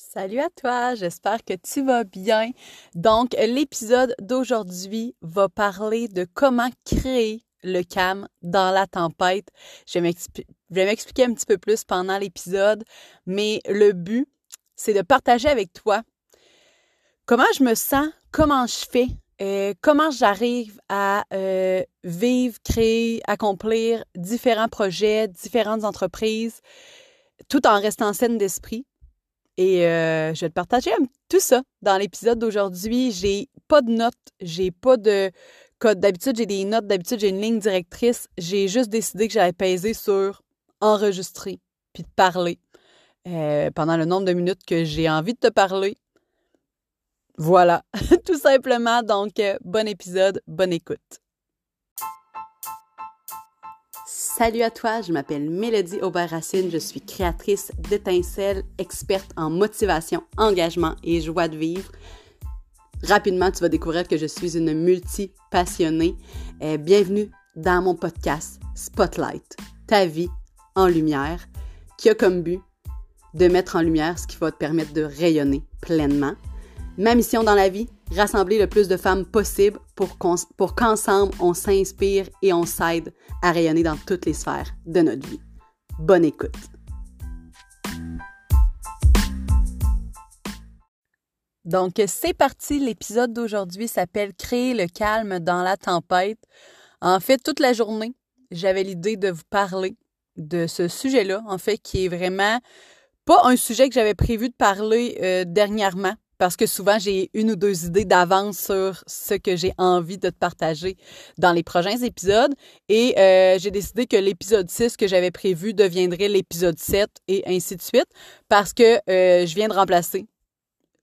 Salut à toi, j'espère que tu vas bien. Donc, l'épisode d'aujourd'hui va parler de comment créer le calme dans la tempête. Je vais m'expliquer un petit peu plus pendant l'épisode, mais le but, c'est de partager avec toi comment je me sens, comment je fais, euh, comment j'arrive à euh, vivre, créer, accomplir différents projets, différentes entreprises, tout en restant saine d'esprit. Et euh, je vais te partager tout ça dans l'épisode d'aujourd'hui. J'ai pas de notes, j'ai pas de code. D'habitude, j'ai des notes, d'habitude, j'ai une ligne directrice. J'ai juste décidé que j'allais peser sur enregistrer puis de parler euh, pendant le nombre de minutes que j'ai envie de te parler. Voilà, tout simplement. Donc, euh, bon épisode, bonne écoute. Salut à toi, je m'appelle Mélodie Aubert-Racine, je suis créatrice d'étincelles, experte en motivation, engagement et joie de vivre. Rapidement, tu vas découvrir que je suis une multi-passionnée. Euh, bienvenue dans mon podcast Spotlight, ta vie en lumière, qui a comme but de mettre en lumière ce qui va te permettre de rayonner pleinement. Ma mission dans la vie, rassembler le plus de femmes possible pour qu'ensemble on s'inspire et on s'aide à rayonner dans toutes les sphères de notre vie. Bonne écoute. Donc, c'est parti. L'épisode d'aujourd'hui s'appelle Créer le calme dans la tempête. En fait, toute la journée, j'avais l'idée de vous parler de ce sujet-là, en fait, qui est vraiment pas un sujet que j'avais prévu de parler euh, dernièrement, parce que souvent j'ai une ou deux idées d'avance sur ce que j'ai envie de te partager dans les prochains épisodes. Et euh, j'ai décidé que l'épisode 6 que j'avais prévu deviendrait l'épisode 7 et ainsi de suite parce que euh, je viens de remplacer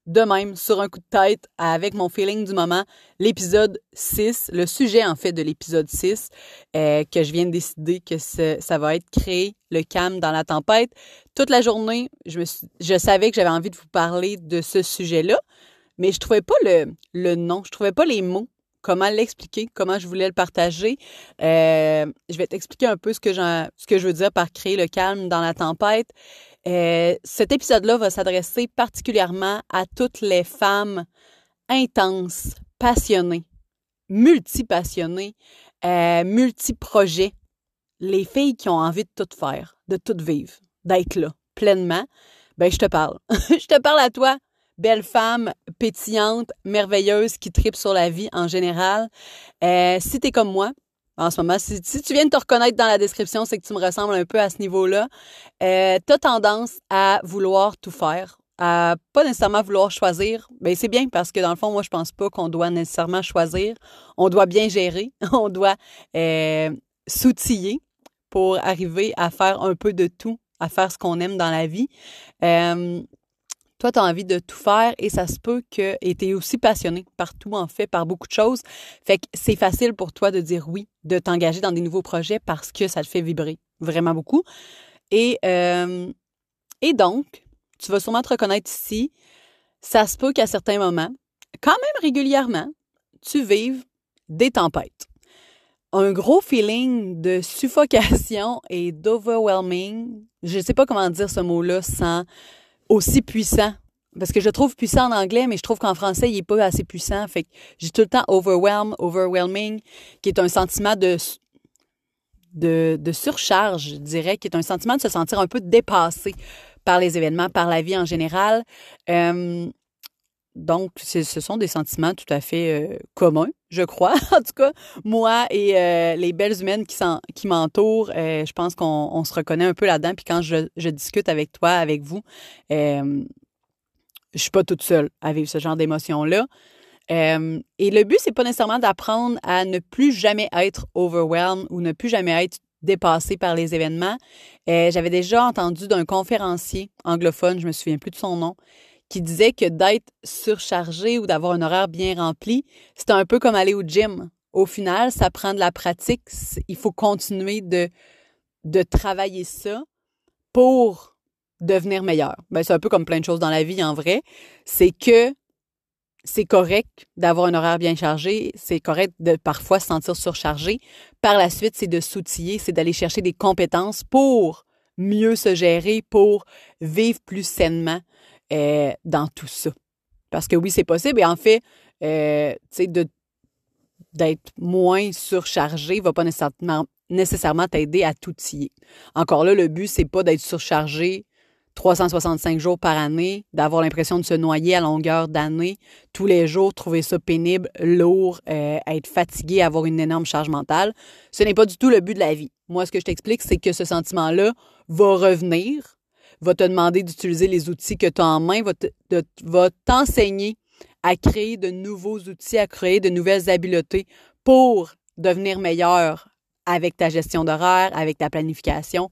de même, sur un coup de tête, avec mon feeling du moment, l'épisode 6, le sujet en fait de l'épisode 6, euh, que je viens de décider que ça va être créer le calme dans la tempête. Toute la journée, je, savais que j'avais envie de vous parler de ce sujet-là, mais je trouvais pas le, le nom, je trouvais pas les mots comment l'expliquer, comment je voulais le partager. Euh, je vais t'expliquer un peu ce que, ce que je veux dire par créer le calme dans la tempête. Euh, cet épisode-là va s'adresser particulièrement à toutes les femmes intenses, passionnées, multi-passionnées, euh, multi-projets, les filles qui ont envie de tout faire, de tout vivre, d'être là, pleinement. Ben, je te parle. je te parle à toi, belle femme pétillante, merveilleuse, qui tripe sur la vie en général. Euh, si tu es comme moi, en ce moment. Si, tu viens de te reconnaître dans la description, c'est que tu me ressembles un peu à ce niveau-là. Euh, tu as tendance à vouloir tout faire, à pas nécessairement vouloir choisir. Ben c'est bien parce que dans le fond, moi, je pense pas qu'on doit nécessairement choisir. On doit bien gérer. On doit euh, s'outiller pour arriver à faire un peu de tout, à faire ce qu'on aime dans la vie. Euh, toi, tu as envie de tout faire et ça se peut que tu es aussi passionné partout, en fait, par beaucoup de choses. Fait que c'est facile pour toi de dire oui, de t'engager dans des nouveaux projets parce que ça te fait vibrer vraiment beaucoup. Et, euh, et donc, tu vas sûrement te reconnaître ici, ça se peut qu'à certains moments, quand même régulièrement, tu vives des tempêtes. Un gros feeling de suffocation et d'overwhelming. Je ne sais pas comment dire ce mot-là sans aussi puissant. Parce que je trouve puissant en anglais, mais je trouve qu'en français, il n'est pas assez puissant. Fait que j'ai tout le temps overwhelm, overwhelming, qui est un sentiment de, de, surcharge, je dirais, qui est un sentiment de se sentir un peu dépassé par les événements, par la vie en général. Euh, donc, ce sont des sentiments tout à fait euh, communs, je crois. en tout cas, moi et euh, les belles humaines qui, m'entourent, euh, je pense qu'on se reconnaît un peu là-dedans. Puis quand je, discute avec toi, avec vous, je suis pas toute seule à vivre ce genre d'émotions-là. et le but, c'est pas nécessairement d'apprendre à ne plus jamais être overwhelmed ou ne plus jamais être dépassé par les événements. J'avais déjà entendu d'un conférencier anglophone, je me souviens plus de son nom, qui disait que d'être surchargé ou d'avoir un horaire bien rempli, c'est un peu comme aller au gym. Au final, ça prend de la pratique. Il faut continuer de, travailler ça pour devenir meilleur. Ben, c'est un peu comme plein de choses dans la vie en vrai. C'est que c'est correct d'avoir un horaire bien chargé, c'est correct de parfois se sentir surchargé. Par la suite, c'est de s'outiller, c'est d'aller chercher des compétences pour mieux se gérer, pour vivre plus sainement, dans tout ça. Parce que oui, c'est possible. Et en fait, euh, tu sais, d'être moins surchargé va pas nécessairement, nécessairement t'aider à tout tirer. Encore là, le but, c'est pas d'être surchargé 365 jours par année, d'avoir l'impression de se noyer à longueur d'année, tous les jours, trouver ça pénible, lourd, euh, être fatigué, avoir une énorme charge mentale. Ce n'est pas du tout le but de la vie. Moi, ce que je t'explique, c'est que ce sentiment-là va revenir, va te demander d'utiliser les outils que tu as en main, va t'enseigner à créer de nouveaux outils, à créer de nouvelles habiletés pour devenir meilleur avec ta gestion d'horaire, avec ta planification,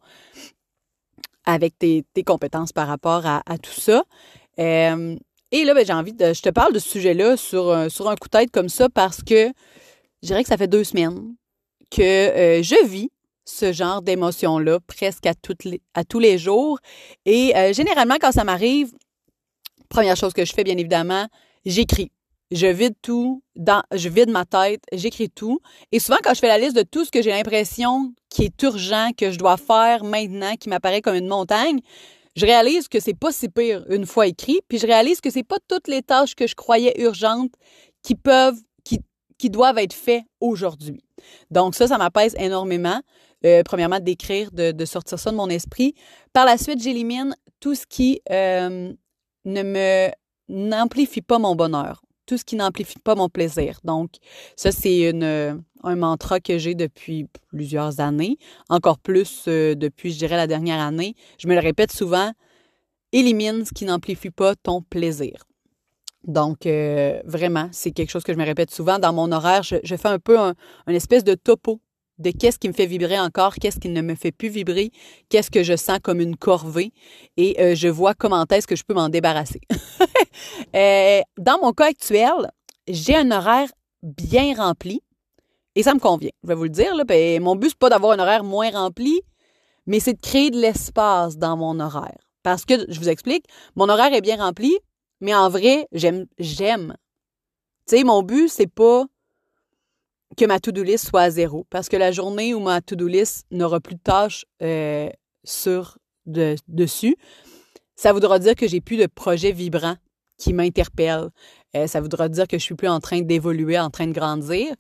avec tes, compétences par rapport à, tout ça. Euh, et là, ben, j'ai envie de. Je te parle de ce sujet-là sur, un coup de tête comme ça parce que je dirais que ça fait deux semaines que euh, je vis ce genre d'émotion-là presque à, toutes les, à tous les jours. Et euh, généralement, quand ça m'arrive, première chose que je fais, bien évidemment, j'écris. Je vide tout, dans, je vide ma tête, j'écris tout. Et souvent, quand je fais la liste de tout ce que j'ai l'impression qui est urgent, que je dois faire maintenant, qui m'apparaît comme une montagne, je réalise que c'est pas si pire une fois écrit, puis je réalise que c'est pas toutes les tâches que je croyais urgentes qui peuvent, qui, qui doivent être faites aujourd'hui. Donc ça, ça m'apaise énormément. Euh, premièrement, d'écrire, de, sortir ça de mon esprit. Par la suite, j'élimine tout ce qui euh, ne me n'amplifie pas mon bonheur tout ce qui n'amplifie pas mon plaisir. Donc, ça, c'est un mantra que j'ai depuis plusieurs années, encore plus euh, depuis, je dirais, la dernière année. Je me le répète souvent, élimine ce qui n'amplifie pas ton plaisir. Donc, vraiment, c'est quelque chose que je me répète souvent. Dans mon horaire, je, fais un peu un, une espèce de topo de qu'est-ce qui me fait vibrer encore, qu'est-ce qui ne me fait plus vibrer, qu'est-ce que je sens comme une corvée et euh, je vois comment est-ce que je peux m'en débarrasser. Euh, dans mon cas actuel, j'ai un horaire bien rempli et ça me convient. Je vais vous le dire. Là, ben, mon but, n'est pas d'avoir un horaire moins rempli, mais c'est de créer de l'espace dans mon horaire. Parce que, je vous explique, mon horaire est bien rempli, mais en vrai, j'aime, j'aime. Tu sais, mon but, c'est pas que ma to-do list soit à zéro. Parce que la journée où ma to-do list n'aura plus de tâches euh, sur de, dessus, ça voudra dire que j'ai plus de projets vibrants qui m'interpellent. Euh, ça voudra dire que je suis plus en train d'évoluer, en train de grandir.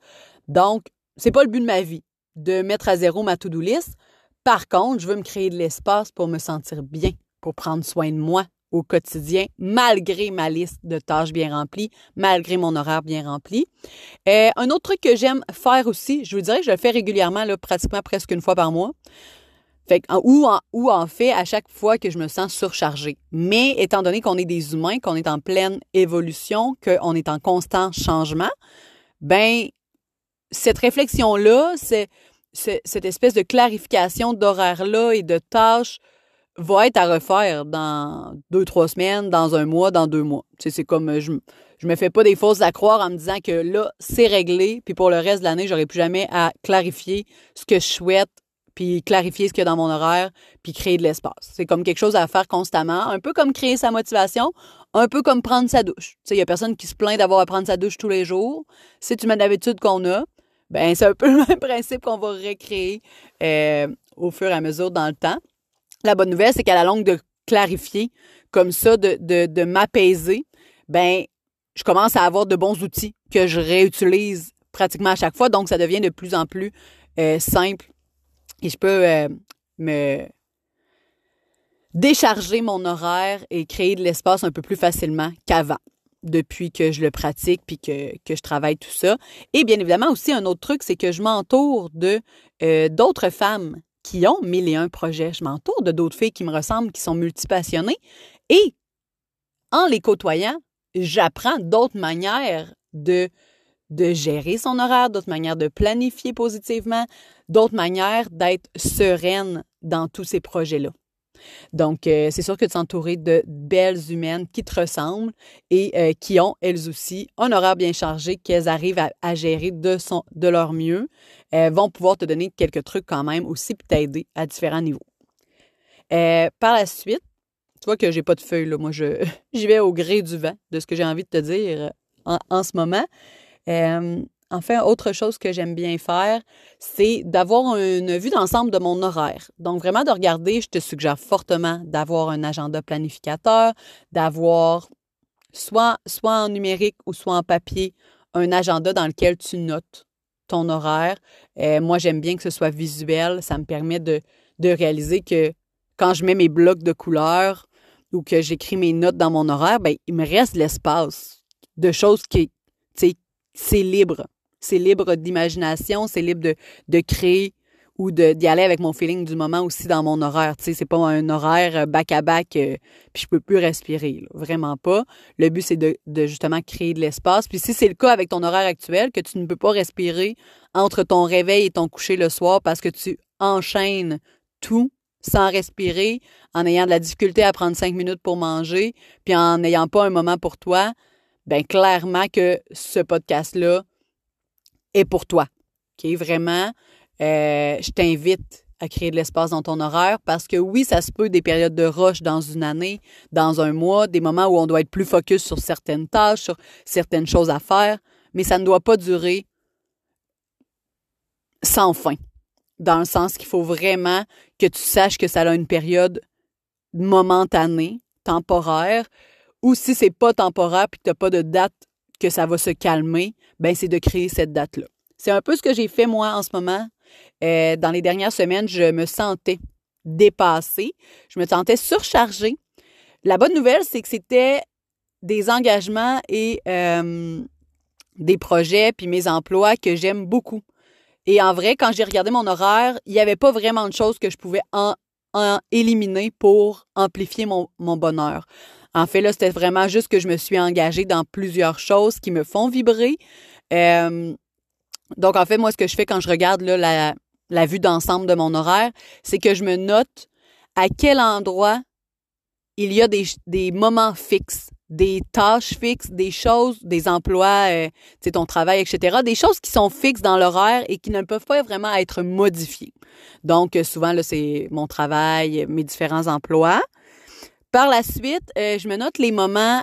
Donc, c'est pas le but de ma vie de mettre à zéro ma to-do list. Par contre, je veux me créer de l'espace pour me sentir bien, pour prendre soin de moi, au quotidien, malgré ma liste de tâches bien remplie, malgré mon horaire bien rempli. Euh, un autre truc que j'aime faire aussi, je vous dirais que je le fais régulièrement, là, pratiquement presque une fois par mois. Ou, en, ou en fait à chaque fois que je me sens surchargée. Mais étant donné qu'on est des humains, qu'on est en pleine évolution, qu'on est en constant changement, ben cette réflexion-là, c'est cette espèce de clarification d'horaire-là et de tâches va être à refaire dans deux, trois semaines, dans un mois, dans deux mois. Tu sais, c'est comme euh, je, je me fais pas des fausses à croire en me disant que là, c'est réglé, puis pour le reste de l'année, j'aurai plus jamais à clarifier ce que je souhaite, puis clarifier ce qu'il y a dans mon horaire, puis créer de l'espace. C'est comme quelque chose à faire constamment, un peu comme créer sa motivation, un peu comme prendre sa douche. Tu sais, il y a personne qui se plaint d'avoir à prendre sa douche tous les jours. C'est une habitude qu'on a. Ben, c'est un peu le même principe qu'on va recréer euh, au fur et à mesure dans le temps. La bonne nouvelle, c'est qu'à la longue de clarifier comme ça, de, de, m'apaiser, ben, je commence à avoir de bons outils que je réutilise pratiquement à chaque fois. Donc, ça devient de plus en plus euh, simple et je peux euh, me décharger mon horaire et créer de l'espace un peu plus facilement qu'avant depuis que je le pratique puis que, je travaille tout ça. Et bien évidemment aussi un autre truc, c'est que je m'entoure de euh, d'autres femmes qui ont mille et un projets. Je m'entoure de d'autres filles qui me ressemblent, qui sont multipassionnées. Et en les côtoyant, j'apprends d'autres manières de, de gérer son horaire, d'autres manières de planifier positivement, d'autres manières d'être sereine dans tous ces projets-là. Donc, euh, c'est sûr que de s'entourer de belles humaines qui te ressemblent et euh, qui ont, elles aussi, un horaire bien chargé qu'elles arrivent à, gérer de, son, leur mieux, euh, vont pouvoir te donner quelques trucs quand même aussi pour t'aider à différents niveaux. par la suite, tu vois que j'ai pas de feuille, là. Moi, je, j'y vais au gré du vent de ce que j'ai envie de te dire en ce moment. Enfin, autre chose que j'aime bien faire, c'est d'avoir une vue d'ensemble de mon horaire. Donc, vraiment de regarder, je te suggère fortement d'avoir un agenda planificateur, d'avoir soit, en numérique ou soit en papier, un agenda dans lequel tu notes ton horaire. Euh, moi, j'aime bien que ce soit visuel. Ça me permet de, réaliser que quand je mets mes blocs de couleurs ou que j'écris mes notes dans mon horaire, ben, il me reste l'espace de choses qui, c'est libre. C'est libre d'imagination, c'est libre de, créer ou d'y aller avec mon feeling du moment aussi dans mon horaire. Tu sais, c'est pas un horaire back-à-back, euh, puis je peux plus respirer, vraiment pas. Le but, c'est de, de, justement créer de l'espace. Puis si c'est le cas avec ton horaire actuel, que tu ne peux pas respirer entre ton réveil et ton coucher le soir parce que tu enchaînes tout sans respirer, en ayant de la difficulté à prendre cinq minutes pour manger, puis en n'ayant pas un moment pour toi, ben clairement que ce podcast-là est pour toi. OK? Vraiment, euh, je t'invite à créer de l'espace dans ton horaire parce que oui, ça se peut des périodes de rush dans une année, dans un mois, des moments où on doit être plus focus sur certaines tâches, sur certaines choses à faire, mais ça ne doit pas durer sans fin dans le sens qu'il faut vraiment que tu saches que ça a une période momentanée, temporaire, ou si c'est pas temporaire puis que tu n'as pas de date que ça va se calmer, ben c'est de créer cette date-là. C'est un peu ce que j'ai fait moi en ce moment. Euh, dans les dernières semaines, je me sentais dépassée, je me sentais surchargée. La bonne nouvelle, c'est que c'était des engagements et euh, des projets puis mes emplois que j'aime beaucoup. Et en vrai, quand j'ai regardé mon horaire, il n'y avait pas vraiment de choses que je pouvais en, éliminer pour amplifier mon, bonheur. En fait, là, c'était vraiment juste que je me suis engagée dans plusieurs choses qui me font vibrer. Euh, donc, en fait, moi, ce que je fais quand je regarde la, vue d'ensemble de mon horaire, c'est que je me note à quel endroit il y a des, moments fixes des tâches fixes, des choses, des emplois, euh, tu ton travail, etc. Des choses qui sont fixes dans l'horaire et qui ne peuvent pas vraiment être modifiées. Donc, euh, souvent, là, c'est mon travail, mes différents emplois. Par la suite, euh, je me note les moments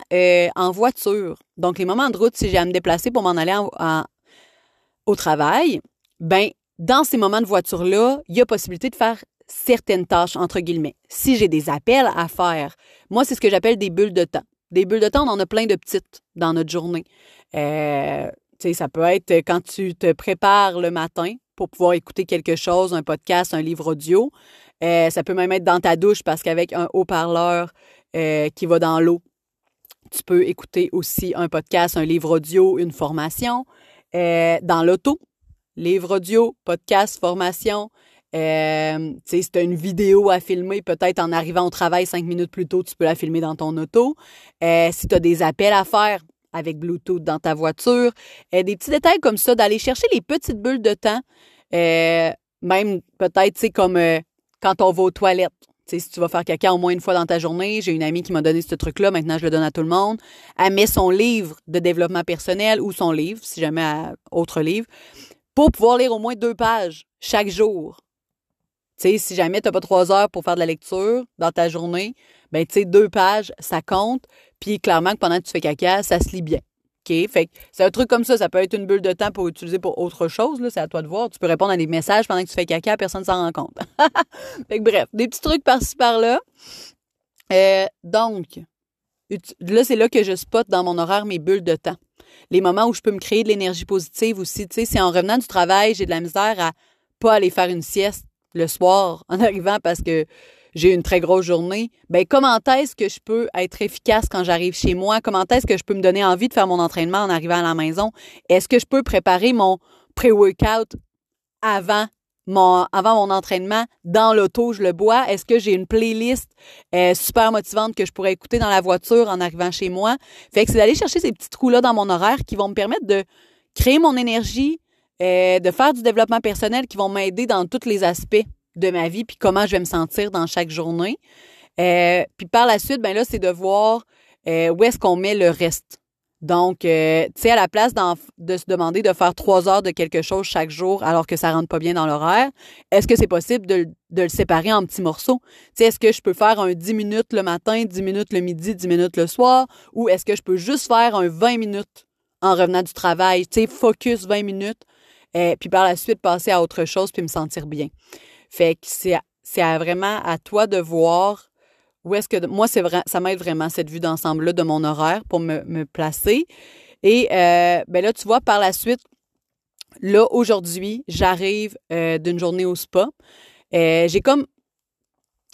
en voiture. Donc, les moments de route, si j'ai à me déplacer pour m'en aller au travail, ben, dans ces moments de voiture-là, il y a possibilité de faire certaines tâches, entre guillemets. Si j'ai des appels à faire, moi, c'est ce que j'appelle des bulles de temps. Des bulles de temps, on en a plein de petites dans notre journée. Euh, ça peut être quand tu te prépares le matin pour pouvoir écouter quelque chose, un podcast, un livre audio. Euh, ça peut même être dans ta douche parce qu'avec un haut-parleur euh, qui va dans l'eau, tu peux écouter aussi un podcast, un livre audio, une formation. Euh, dans l'auto, livre audio, podcast, formation. Si tu as une vidéo à filmer, peut-être en arrivant au travail cinq minutes plus tôt, tu peux la filmer dans ton auto. Si tu as des appels à faire avec Bluetooth dans ta voiture, des petits détails comme ça, d'aller chercher les petites bulles de temps, même peut-être, comme quand on va aux toilettes. si tu vas faire caca au moins une fois dans ta journée, j'ai une amie qui m'a donné ce truc-là, maintenant je le donne à tout le monde. Elle met son livre de développement personnel ou son livre, si jamais autre livre, pour pouvoir lire au moins deux pages chaque jour si jamais tu n'as pas trois heures pour faire de la lecture dans ta journée, ben, deux pages, ça compte. Puis, clairement, que pendant que tu fais caca, ça se lit bien. Fait c'est un truc comme ça. Ça peut être une bulle de temps pour utiliser pour autre chose. Là. C'est à toi de voir. Tu peux répondre à des messages pendant que tu fais caca, personne ne s'en rend compte. fait que, bref, des petits trucs par-ci, par-là. Euh, donc, là, c'est là que je spot dans mon horaire mes bulles de temps. Les moments où je peux me créer de l'énergie positive aussi. Tu sais, si en revenant du travail, j'ai de la misère à pas aller faire une sieste, le soir en arrivant parce que j'ai une très grosse journée, ben comment est-ce que je peux être efficace quand j'arrive chez moi? Comment est-ce que je peux me donner envie de faire mon entraînement en arrivant à la maison? Est-ce que je peux préparer mon pré-workout avant mon, avant mon entraînement dans l'auto, je le bois? Est-ce que j'ai une playlist euh, super motivante que je pourrais écouter dans la voiture en arrivant chez moi? Fait que c'est d'aller chercher ces petits trous-là dans mon horaire qui vont me permettre de créer mon énergie, euh, de faire du développement personnel qui vont m'aider dans tous les aspects de ma vie, puis comment je vais me sentir dans chaque journée. Euh, puis par la suite, ben là, c'est de voir euh, où est-ce qu'on met le reste. Donc, tu sais, à la place de se demander de faire trois heures de quelque chose chaque jour alors que ça rentre pas bien dans l'horaire, est-ce que c'est possible de, de, le séparer en petits morceaux? Tu sais, est-ce que je peux faire un 10 minutes le matin, 10 minutes le midi, 10 minutes le soir, ou est-ce que je peux juste faire un 20 minutes en revenant du travail, tu sais, focus 20 minutes, puis par la suite passer à autre chose puis me sentir bien. Fait que c'est, vraiment à toi de voir où est-ce que, moi, c'est vrai, ça m'aide vraiment cette vue d'ensemble-là de mon horaire pour me, placer. Et euh, ben là, tu vois, par la suite, là, aujourd'hui, j'arrive euh, d'une journée au spa. Euh, j'ai comme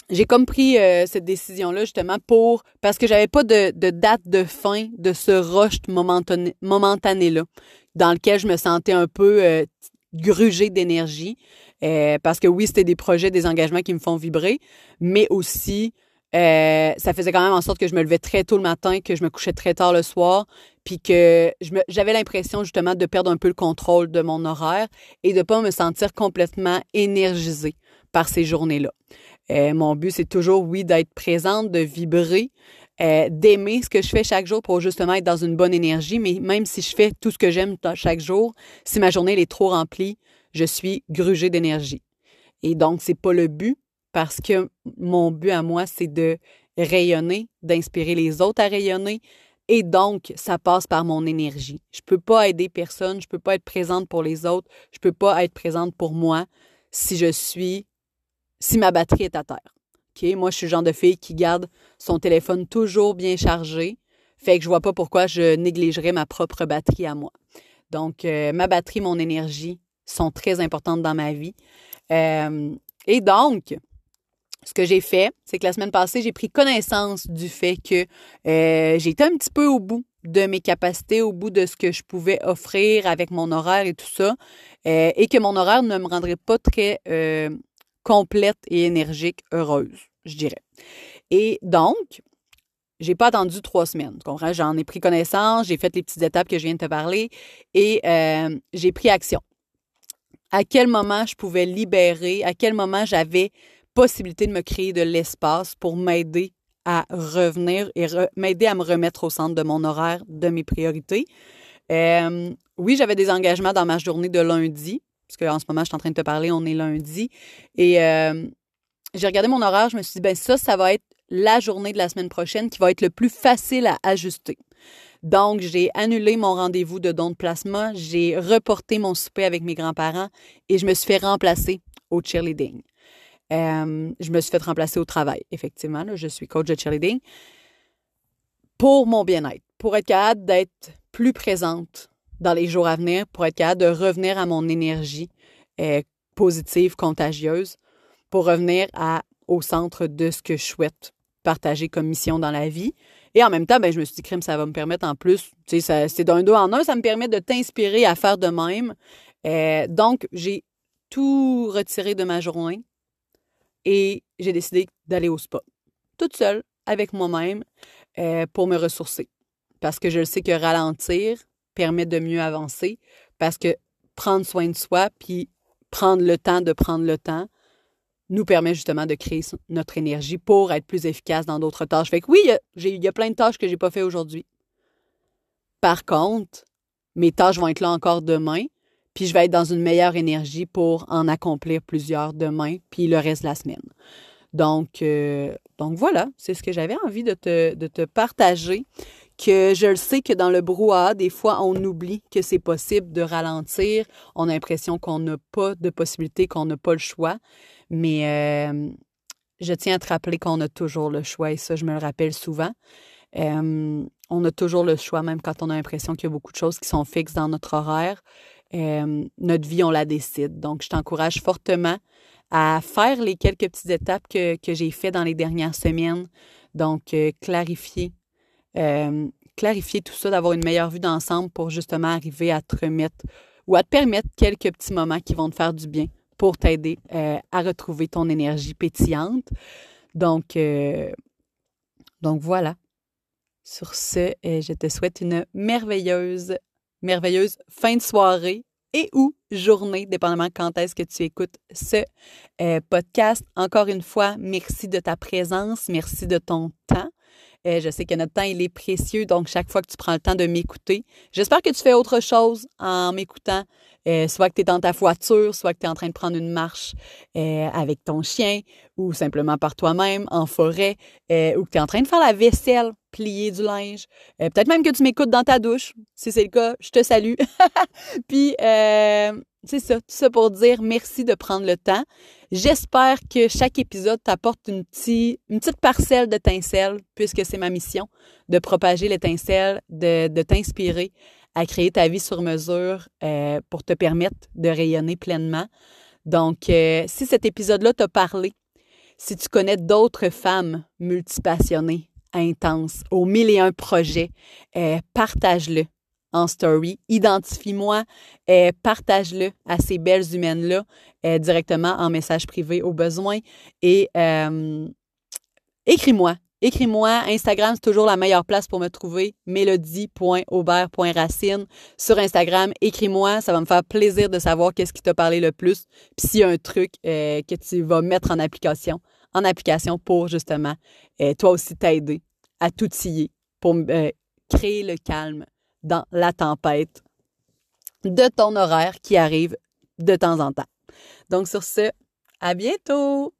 j'ai comme pris cette décision-là justement pour parce que j'avais pas de, date de fin de ce rush momentané, momentané-là, dans lequel je me sentais un peu grugée d'énergie. Euh, parce que oui, c'était des projets, des engagements qui me font vibrer, mais aussi euh, ça faisait quand même en sorte que je me levais très tôt le matin, que je me couchais très tard le soir, puis que j'avais l'impression justement de perdre un peu le contrôle de mon horaire et de pas me sentir complètement énergisée par ces journées-là. Euh, mon but, c'est toujours, oui, d'être présente, de vibrer, d'aimer ce que je fais chaque jour pour justement être dans une bonne énergie. Mais même si je fais tout ce que j'aime chaque jour, si ma journée est trop remplie, je suis grugée d'énergie. Et donc, c'est pas le but parce que mon but à moi, c'est de rayonner, d'inspirer les autres à rayonner. Et donc, ça passe par mon énergie. Je peux pas aider personne, je peux pas être présente pour les autres, je peux pas être présente pour moi si je suis si ma batterie est à terre. OK? Moi, je suis le genre de fille qui garde son téléphone toujours bien chargé. Fait que je vois pas pourquoi je négligerais ma propre batterie à moi. Donc, euh, ma batterie, mon énergie sont très importantes dans ma vie. Euh, et donc, ce que j'ai fait, c'est que la semaine passée, j'ai pris connaissance du fait que euh, j'étais un petit peu au bout de mes capacités, au bout de ce que je pouvais offrir avec mon horaire et tout ça, et que mon horaire ne me rendrait pas très complète et énergique, heureuse, je dirais. Et donc, j'ai pas attendu trois semaines. J'en ai pris connaissance, j'ai fait les petites étapes que je viens de te parler et euh, j'ai pris action. À quel moment je pouvais libérer, à quel moment j'avais possibilité de me créer de l'espace pour m'aider à revenir et m'aider à me remettre au centre de mon horaire, de mes priorités. Euh, oui, j'avais des engagements dans ma journée de lundi, parce qu'en ce moment, je suis en train de te parler, on est lundi. Et euh, j'ai regardé mon horaire, je me suis dit, ben ça, ça va être la journée de la semaine prochaine qui va être le plus facile à ajuster. Donc, j'ai annulé mon rendez-vous de don de plasma, j'ai reporté mon souper avec mes grands-parents et je me suis fait remplacer au cheerleading. Euh, je me suis fait remplacer au travail, effectivement. je suis coach de cheerleading pour mon bien-être, pour être capable d'être plus présente dans les jours à venir pour être capable de revenir à mon énergie euh, positive, contagieuse, pour revenir au centre de ce que je souhaite partager comme mission dans la vie. Et en même temps, ben, je me suis dit, crime, ça va me permettre en plus, tu sais, c'est d'un dos en un, ça me permet de t'inspirer à faire de même. Euh, donc, j'ai tout retiré de ma journée et j'ai décidé d'aller au spa, toute seule, avec moi-même, euh, pour me ressourcer. Parce que je sais que ralentir, permet de mieux avancer parce que prendre soin de soi, puis prendre le temps de prendre le temps, nous permet justement de créer notre énergie pour être plus efficace dans d'autres tâches. Fait que oui, il y, a plein de tâches que j'ai pas fait aujourd'hui. Par contre, mes tâches vont être là encore demain, puis je vais être dans une meilleure énergie pour en accomplir plusieurs demain, puis le reste de la semaine. Donc, euh, donc voilà, c'est ce que j'avais envie de te, de te partager que je le sais que dans le brouhaha, des fois, on oublie que c'est possible de ralentir. On a l'impression qu'on n'a pas de possibilité, qu'on n'a pas le choix. Mais euh, je tiens à te rappeler qu'on a toujours le choix et ça, je me le rappelle souvent. Euh, on a toujours le choix, même quand on a l'impression qu'il y a beaucoup de choses qui sont fixes dans notre horaire. Euh, notre vie, on la décide. Donc, je t'encourage fortement à faire les quelques petites étapes que, que j'ai faites dans les dernières semaines. Donc, clarifier clarifier tout ça, d'avoir une meilleure vue d'ensemble pour justement arriver à te remettre ou à te permettre quelques petits moments qui vont te faire du bien pour t'aider euh, à retrouver ton énergie pétillante. Donc, euh, voilà. Sur ce, je te souhaite une merveilleuse, merveilleuse fin de soirée et ou journée, dépendamment quand est-ce que tu écoutes ce podcast. Encore une fois, merci de ta présence, merci de ton temps. Euh, je sais que notre temps, il est précieux, donc chaque fois que tu prends le temps de m'écouter, j'espère que tu fais autre chose en m'écoutant. Euh, soit que tu es dans ta voiture, soit que tu es en train de prendre une marche euh, avec ton chien ou simplement par toi-même en forêt ou que tu es en train de faire la vaisselle, plier du linge. Peut-être même que tu m'écoutes dans ta douche. Si c'est le cas, je te salue. Puis, c'est ça, tout ça pour dire merci de prendre le temps. J'espère que chaque épisode t'apporte une, une petite parcelle puisque c'est ma mission de propager l'étincelle, de, de t'inspirer à créer ta vie sur mesure euh, pour te permettre de rayonner pleinement. Donc, euh, si cet épisode-là t'a parlé, si tu connais d'autres femmes multipassionnées, intenses, aux mille et un projets, euh, partage-le en story. Identifie-moi, et partage-le à ces belles humaines-là directement en message privé au besoin et écris-moi. Écris-moi. Instagram, c'est toujours la meilleure place pour me trouver. mélodie.aubert.racine sur Instagram. Écris-moi. Ça va me faire plaisir de savoir qu'est-ce qui t'a parlé le plus. Puis s'il y a un truc que tu vas mettre en application, en application pour justement toi aussi t'aider à t'outiller pour créer le calme dans la tempête de ton horaire qui arrive de temps en temps. Donc sur ce, à bientôt!